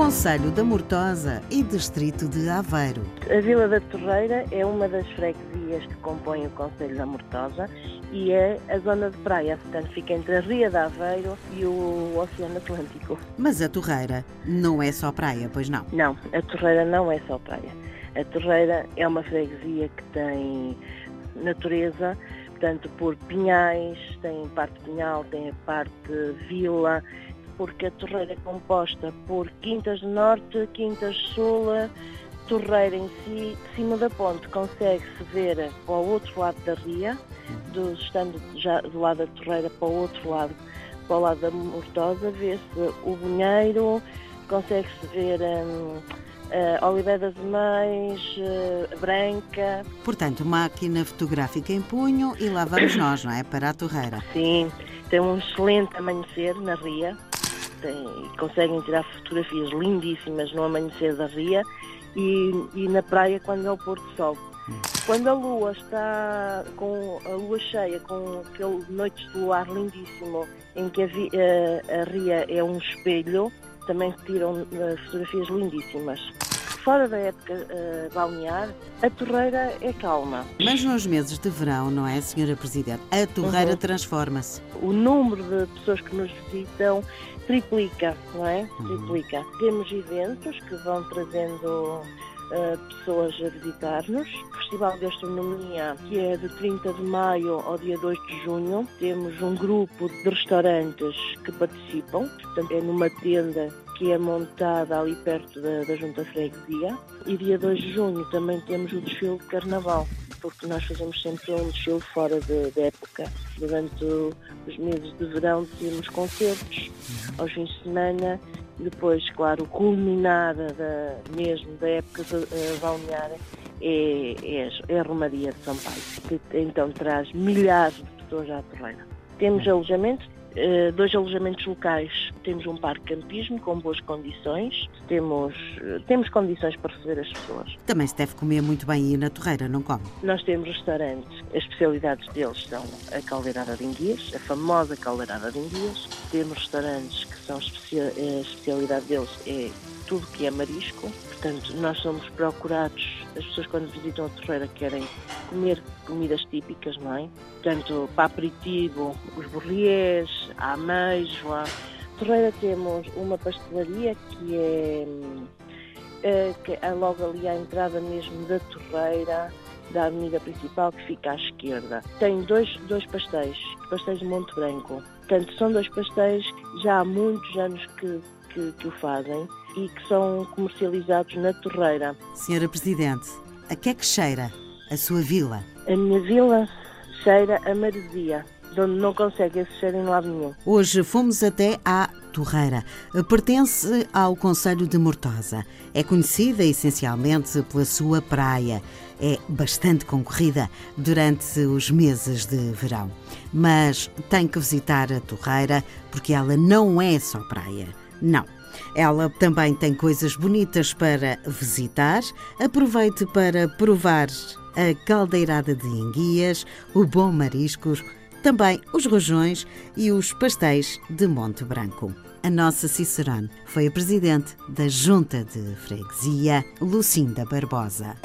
Conselho da Mortosa e Distrito de Aveiro. A Vila da Torreira é uma das freguesias que compõem o Conselho da Mortosa e é a zona de praia, portanto fica entre a Ria de Aveiro e o Oceano Atlântico. Mas a Torreira não é só praia, pois não? Não, a Torreira não é só praia. A Torreira é uma freguesia que tem natureza, portanto por pinhais, tem parte pinhal, tem a parte vila, porque a torreira é composta por Quintas do Norte, Quintas Sul, Torreira em si, de cima da ponte consegue-se ver para o outro lado da ria, do, estando já do lado da Torreira para o outro lado, para o lado da Mortosa, vê-se o Bunheiro, consegue-se ver hum, uh, Oliveira das Mães, uh, Branca. Portanto, máquina fotográfica em punho e lá vamos nós, não é? Para a Torreira. Sim, tem um excelente amanhecer na ria, tem, conseguem tirar fotografias lindíssimas no amanhecer da ria e, e na praia quando é o pôr do sol. Quando a lua está com a lua cheia, com aquele noite de luar lindíssimo, em que a, a, a ria é um espelho, também tiram uh, fotografias lindíssimas. Fora da época uh, balnear, a torreira é calma. Mas nos meses de verão, não é, Senhora Presidente? A torreira uhum. transforma-se. O número de pessoas que nos visitam triplica, não é? Uhum. Triplica. Temos eventos que vão trazendo Uh, pessoas a visitar-nos. Festival de Gastronomia, que é de 30 de maio ao dia 2 de junho. Temos um grupo de restaurantes que participam, portanto, é numa tenda que é montada ali perto da, da Junta Freguesia. E dia 2 de junho também temos o desfile de Carnaval porque nós fazemos sempre um desfile fora de, de época. Durante os meses de verão temos concertos aos fins de semana depois, claro, o culminar da, mesmo da época uh, balnear é, é, é a Romaria de São Paulo, que então traz milhares de pessoas à Torreira. Temos alojamentos eh, dois alojamentos locais. Temos um parque de campismo com boas condições, temos, eh, temos condições para receber as pessoas. Também se deve comer muito bem aí na Torreira, não come? Nós temos restaurantes, as especialidades deles são a caldeirada de enguias, a famosa caldeirada de enguias. Temos restaurantes que são eh, a especialidade deles é tudo que é marisco. Portanto, nós somos procurados, as pessoas quando visitam a Torreira querem comer comidas típicas, não é? Portanto, para aperitivo, os borriés, a ameijoa. Torreira temos uma pastelaria que é, é, que é logo ali à entrada mesmo da Torreira, da avenida principal que fica à esquerda. Tem dois, dois pastéis, pastéis de Monte Branco. Portanto, são dois pastéis já há muitos anos que, que, que o fazem e que são comercializados na Torreira. Senhora Presidente, a que é que cheira a sua vila? A minha vila cheira a maresia, onde não consegue esse cheiro em lado nenhum. Hoje fomos até à Torreira. Pertence ao Conselho de Mortosa. É conhecida essencialmente pela sua praia. É bastante concorrida durante os meses de verão. Mas tem que visitar a Torreira porque ela não é só praia. Não. Ela também tem coisas bonitas para visitar. Aproveite para provar a caldeirada de enguias, o bom mariscos, também os rojões e os pastéis de Monte Branco. A nossa Cicerone foi a presidente da Junta de Freguesia, Lucinda Barbosa.